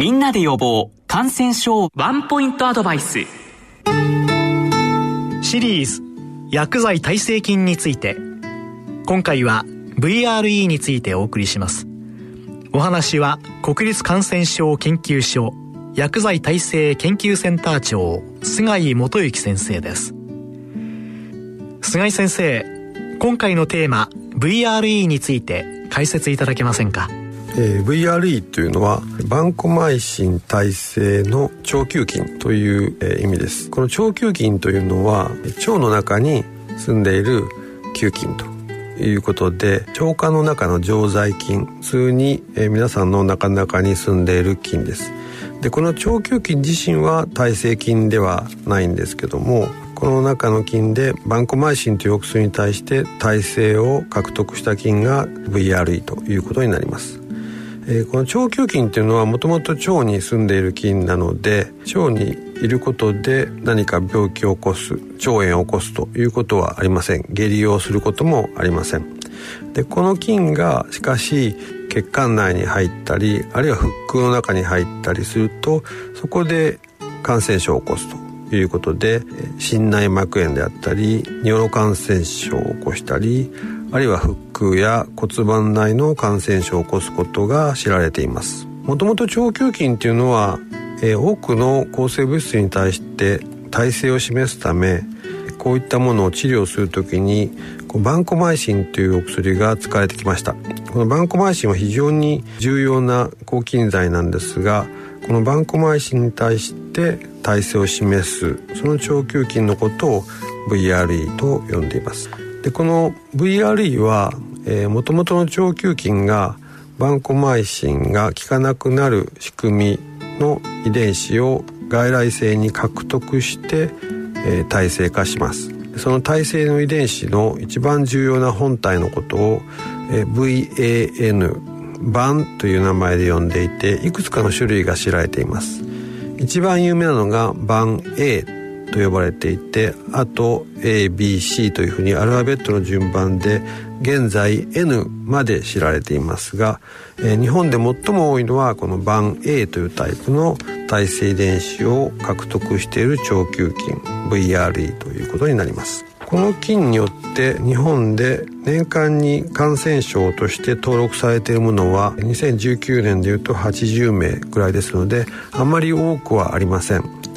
みんなで予防感染症。ワンポイントアドバイス。シリーズ。薬剤耐性菌について。今回は VRE についてお送りします。お話は国立感染症研究所薬剤耐性研究センター長菅井元幸先生です。菅井先生今回のテーマ VRE について解説いただけませんか？えー、VRE というのはバンコマイシン耐性の腸球菌という、えー、意味です。この腸球菌というのは腸の中に住んでいる球菌ということで腸管の中の常在菌普通に、えー、皆さんの中の中に住んでいる菌です。でこの腸球菌自身は耐性菌ではないんですけどもこの中の菌でバンコマイシンというお薬に対して耐性を獲得した菌が VRE ということになります、えー、この腸球菌っていうのはもともと腸に住んでいる菌なので腸にいることで何か病気を起こす腸炎を起こすということはありません。下痢をすることもありません。でこの菌がしかし血管内に入ったりあるいは腹腔の中に入ったりするとそこで感染症を起こすということで心内膜炎であったり尿路感染症を起こしたりあるいは腹腔や骨盤内の感染症を起こすことが知られています。もともと腸球菌っていうのは、え多くの抗生物質に対して耐性を示すためこういったものを治療するときにバンコマイシンというお薬が使われてきました。このバンコマイシンは非常に重要な抗菌剤なんですがこのバンコマイシンに対して耐性を示すその腸球菌のことを VRE と呼んでいます。でこの VRE はもともとの腸球菌がバンコマイシンが効かなくなる仕組みの遺伝子を外来性に獲得して、えー、耐性化します。その耐性の遺伝子の一番重要な本体のことを、えー、VAN 版という名前で呼んでいていくつかの種類が知られています。一番有名なのが版 A と呼ばれていてあと ABC というふうにアルファベットの順番で現在 N まで知られていますが、えー、日本で最も多いのはこの版 A というタイプの耐性遺伝子を獲得している腸球菌 VRE ということになります。この菌によって日本で年間に感染症として登録されているものは2019年でいうと80名ぐらいですのであまり多くはありません。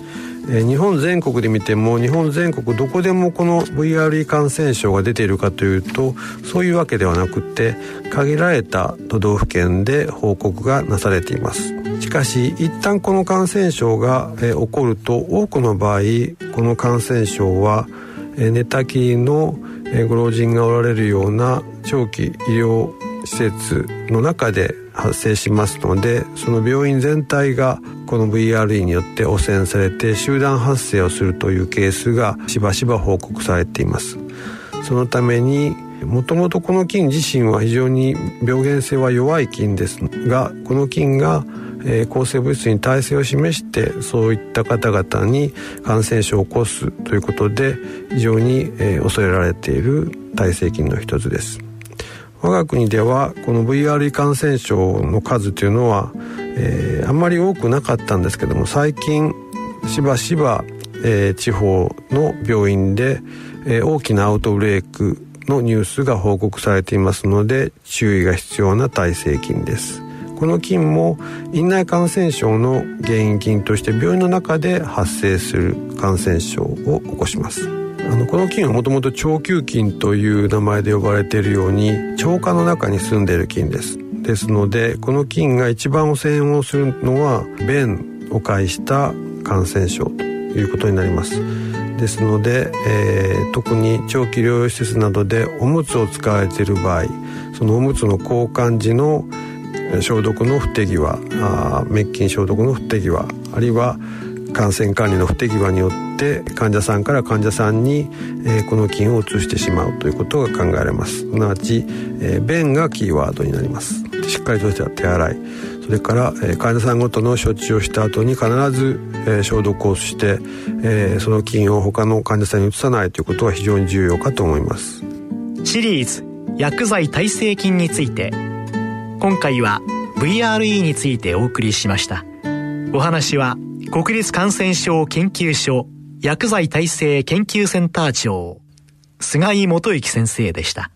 え日本全国で見ても日本全国どこでもこの VRE 感染症が出ているかというとそういうわけではなくて限られた都道府県で報告がなされています。しかし一旦この感染症がえ起こると多くの場合この感染症はえ寝たきりのえご老人がおられるような長期医療施設の中で発生しますのでその病院全体がこの VRE によって汚染されて集団発生をするというケースがしばしば報告されています。そのためにもともとこの菌自身は非常に病原性は弱い菌ですがこの菌がえー、抗生物質に耐性を示してそういった方々に感染症を起こすということで非常に、えー、恐れられている耐性菌の一つです。我が国ではこの VR 感染症の数というのは、えー、あんまり多くなかったんですけども最近しばしば、えー、地方の病院で、えー、大きなアウトブレイクのニュースが報告されていますので注意が必要な耐性菌です。この菌も院内感染症の原因菌として病院の中で発生する感染症を起こします。あのこの菌はもともと腸球菌という名前で呼ばれているように腸管の中に住んでいる菌です。ですのでこの菌が一番汚染をするのは便を介した感染症ということになります。ですので、えー、特に長期療養施設などでおむつを使われている場合そのおむつの交換時の消毒の不手際あ滅菌消毒の不手際あるいは感染管理の不手際によって患者さんから患者さんに、えー、この菌を移してしまうということが考えられます。すなわち、えー、便がキーワードになります。しっかりとした手洗い。それから、えー、患者さんごとの処置をした後に必ず、えー、消毒をして、えー、その菌を他の患者さんに移さないということは非常に重要かと思います。シリーズ薬剤耐性菌について。今回は VRE についてお送りしました。お話は国立感染症研究所薬剤耐性研究センター長菅井元幸先生でした。